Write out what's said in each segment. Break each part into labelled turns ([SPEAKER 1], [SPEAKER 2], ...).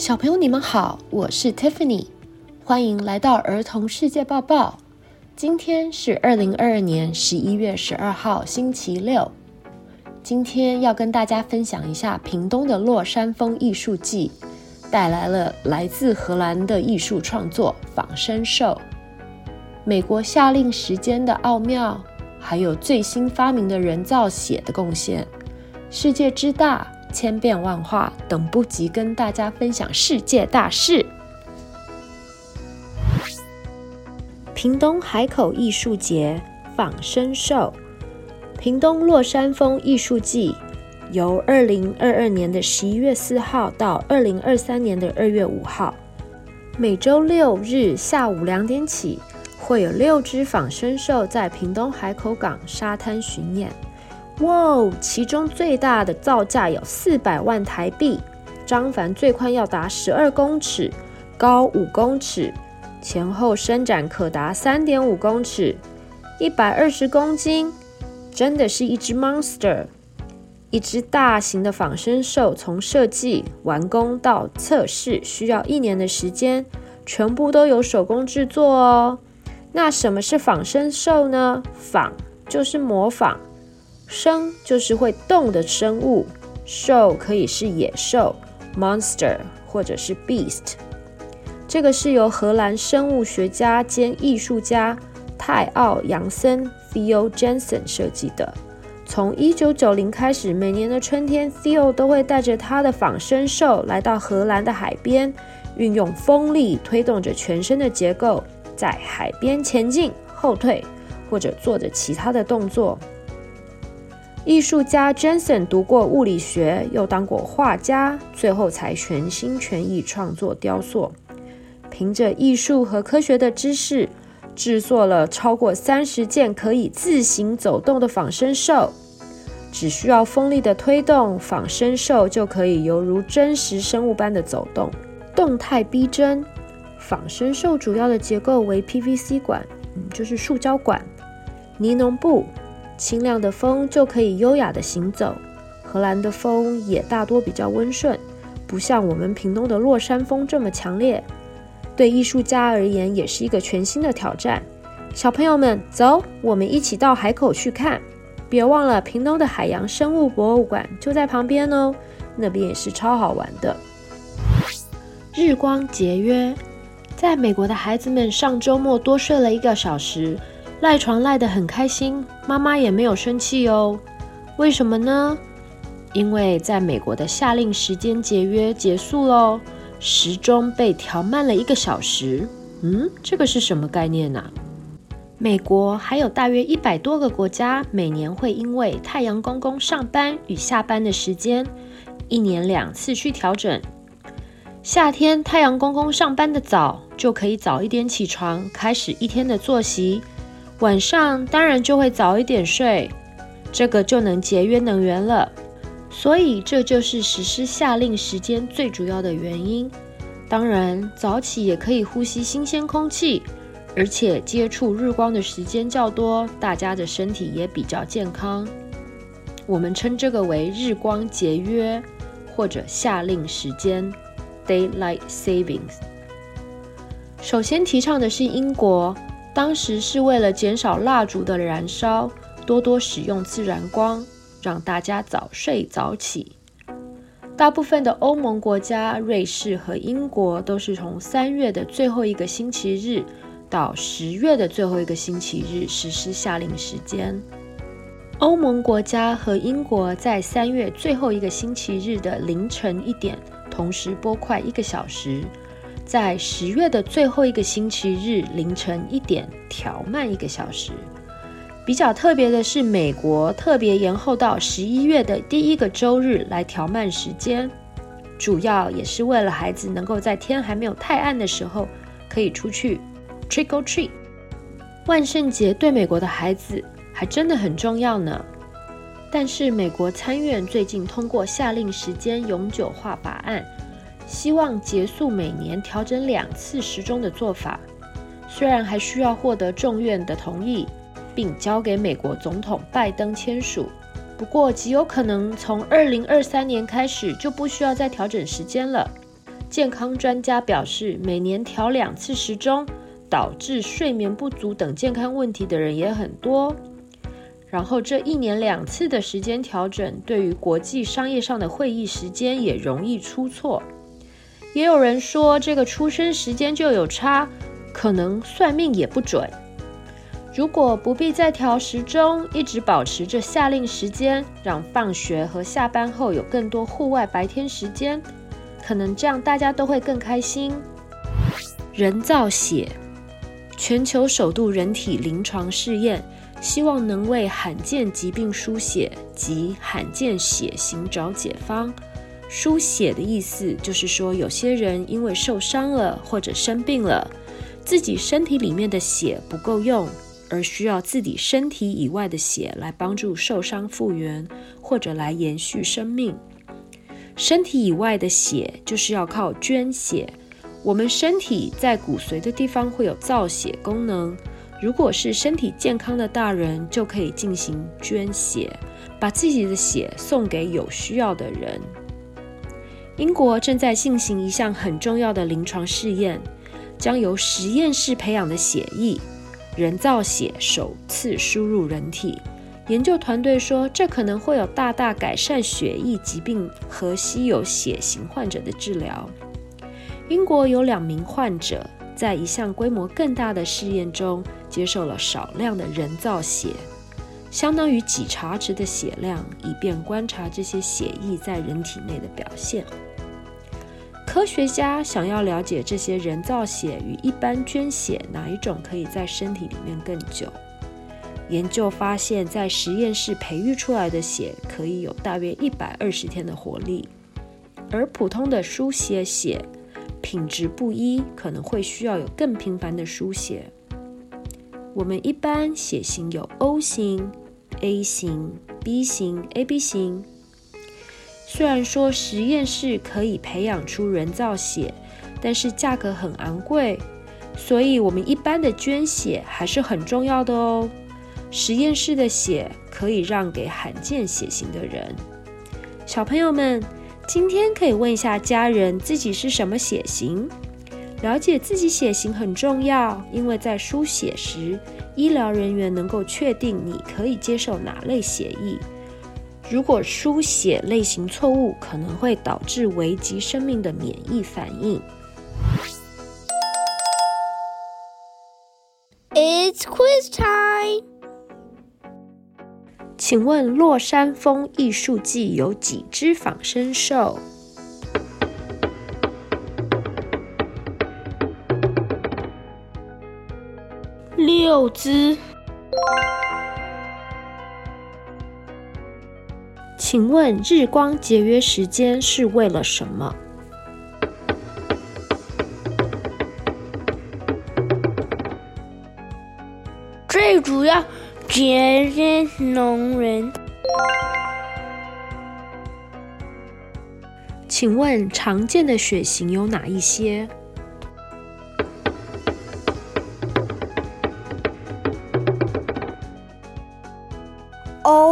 [SPEAKER 1] 小朋友，你们好，我是 Tiffany，欢迎来到儿童世界报报。今天是二零二二年十一月十二号，星期六。今天要跟大家分享一下屏东的落山风艺术季，带来了来自荷兰的艺术创作仿生兽，美国下令时间的奥妙，还有最新发明的人造血的贡献，世界之大。千变万化，等不及跟大家分享世界大事。屏东海口艺术节仿生兽，屏东落山峰艺术季由二零二二年的十一月四号到二零二三年的二月五号，每周六日下午两点起，会有六只仿生兽在屏东海口港沙滩巡演。哇哦！其中最大的造价有四百万台币，张帆最宽要达十二公尺，高五公尺，前后伸展可达三点五公尺，一百二十公斤，真的是一只 monster！一只大型的仿生兽，从设计、完工到测试需要一年的时间，全部都有手工制作哦。那什么是仿生兽呢？仿就是模仿。生就是会动的生物，兽可以是野兽 （monster） 或者是 beast。这个是由荷兰生物学家兼艺术家泰奥·杨森 （Theo Jansen） 设计的。从1990开始，每年的春天，Theo 都会带着他的仿生兽来到荷兰的海边，运用风力推动着全身的结构，在海边前进、后退，或者做着其他的动作。艺术家 Jensen 读过物理学，又当过画家，最后才全心全意创作雕塑。凭着艺术和科学的知识，制作了超过三十件可以自行走动的仿生兽。只需要风力的推动，仿生兽就可以犹如真实生物般的走动，动态逼真。仿生兽主要的结构为 PVC 管，嗯，就是塑胶管、尼龙布。清亮的风就可以优雅地行走。荷兰的风也大多比较温顺，不像我们屏东的落山风这么强烈。对艺术家而言，也是一个全新的挑战。小朋友们，走，我们一起到海口去看。别忘了，屏东的海洋生物博物馆就在旁边哦，那边也是超好玩的。日光节约，在美国的孩子们上周末多睡了一个小时。赖床赖得很开心，妈妈也没有生气哦。为什么呢？因为在美国的夏令时间节约结束喽，时钟被调慢了一个小时。嗯，这个是什么概念呢？美国还有大约一百多个国家，每年会因为太阳公公上班与下班的时间，一年两次去调整。夏天太阳公公上班的早，就可以早一点起床，开始一天的作息。晚上当然就会早一点睡，这个就能节约能源了。所以这就是实施夏令时间最主要的原因。当然，早起也可以呼吸新鲜空气，而且接触日光的时间较多，大家的身体也比较健康。我们称这个为日光节约或者夏令时间 （Daylight Savings）。首先提倡的是英国。当时是为了减少蜡烛的燃烧，多多使用自然光，让大家早睡早起。大部分的欧盟国家，瑞士和英国都是从三月的最后一个星期日到十月的最后一个星期日实施夏令时间。欧盟国家和英国在三月最后一个星期日的凌晨一点同时拨快一个小时。在十月的最后一个星期日凌晨一点调慢一个小时。比较特别的是，美国特别延后到十一月的第一个周日来调慢时间，主要也是为了孩子能够在天还没有太暗的时候可以出去 trick or treat。万圣节对美国的孩子还真的很重要呢。但是美国参院最近通过下令时间永久化法案。希望结束每年调整两次时钟的做法，虽然还需要获得众院的同意，并交给美国总统拜登签署，不过极有可能从二零二三年开始就不需要再调整时间了。健康专家表示，每年调两次时钟，导致睡眠不足等健康问题的人也很多。然后这一年两次的时间调整，对于国际商业上的会议时间也容易出错。也有人说，这个出生时间就有差，可能算命也不准。如果不必再调时钟，一直保持着夏令时间，让放学和下班后有更多户外白天时间，可能这样大家都会更开心。人造血，全球首度人体临床试验，希望能为罕见疾病输血及罕见血型找解方。输血的意思就是说，有些人因为受伤了或者生病了，自己身体里面的血不够用。而需要自己身体以外的血来帮助受伤复原，或者来延续生命。身体以外的血就是要靠捐血。我们身体在骨髓的地方会有造血功能。如果是身体健康的大人，就可以进行捐血，把自己的血送给有需要的人。英国正在进行一项很重要的临床试验，将由实验室培养的血液。人造血首次输入人体，研究团队说，这可能会有大大改善血液疾病和稀有血型患者的治疗。英国有两名患者在一项规模更大的试验中接受了少量的人造血，相当于几茶匙的血量，以便观察这些血液在人体内的表现。科学家想要了解这些人造血与一般捐血哪一种可以在身体里面更久。研究发现，在实验室培育出来的血可以有大约一百二十天的活力，而普通的输血血品质不一，可能会需要有更频繁的输血。我们一般血型有 O 型、A 型、B 型、AB 型。虽然说实验室可以培养出人造血，但是价格很昂贵，所以我们一般的捐血还是很重要的哦。实验室的血可以让给罕见血型的人。小朋友们，今天可以问一下家人自己是什么血型，了解自己血型很重要，因为在输血时，医疗人员能够确定你可以接受哪类血液。如果输血类型错误，可能会导致危及生命的免疫反应。
[SPEAKER 2] It's quiz time。
[SPEAKER 1] 请问落山风艺术季有几只仿生兽？
[SPEAKER 2] 六只。
[SPEAKER 1] 请问日光节约时间是为了什么？
[SPEAKER 2] 最主要节约能源。
[SPEAKER 1] 请问常见的血型有哪一些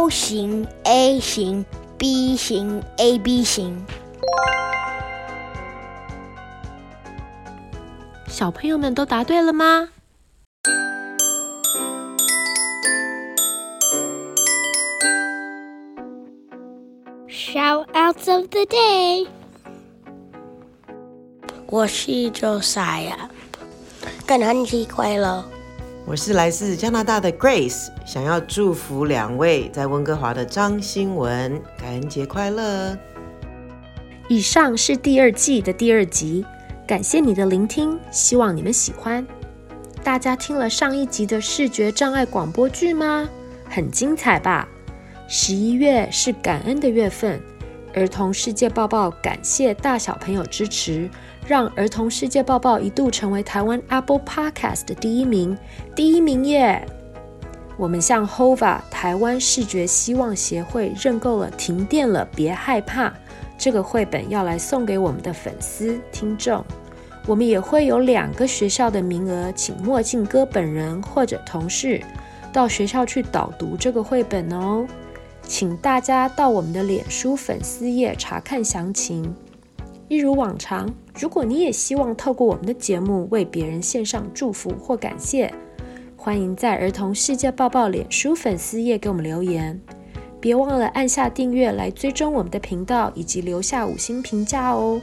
[SPEAKER 2] ？O 型、A 型、B 型、AB 型。
[SPEAKER 1] 小朋友们都答对了吗
[SPEAKER 2] ？Shoutouts of the day。我是 Josiah，感恩节快乐。
[SPEAKER 3] 我是来自加拿大的 Grace，想要祝福两位在温哥华的张新文，感恩节快乐。
[SPEAKER 1] 以上是第二季的第二集，感谢你的聆听，希望你们喜欢。大家听了上一集的视觉障碍广播剧吗？很精彩吧？十一月是感恩的月份，儿童世界报报感谢大小朋友支持。让儿童世界报报一度成为台湾 Apple Podcast 的第一名，第一名耶！我们向 HOVA 台湾视觉希望协会认购了《停电了别害怕》这个绘本，要来送给我们的粉丝听众。我们也会有两个学校的名额，请墨镜哥本人或者同事到学校去导读这个绘本哦。请大家到我们的脸书粉丝页查看详情。一如往常，如果你也希望透过我们的节目为别人献上祝福或感谢，欢迎在儿童世界报报脸书粉丝页给我们留言。别忘了按下订阅来追踪我们的频道，以及留下五星评价哦。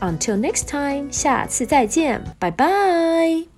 [SPEAKER 1] Until next time，下次再见，拜拜。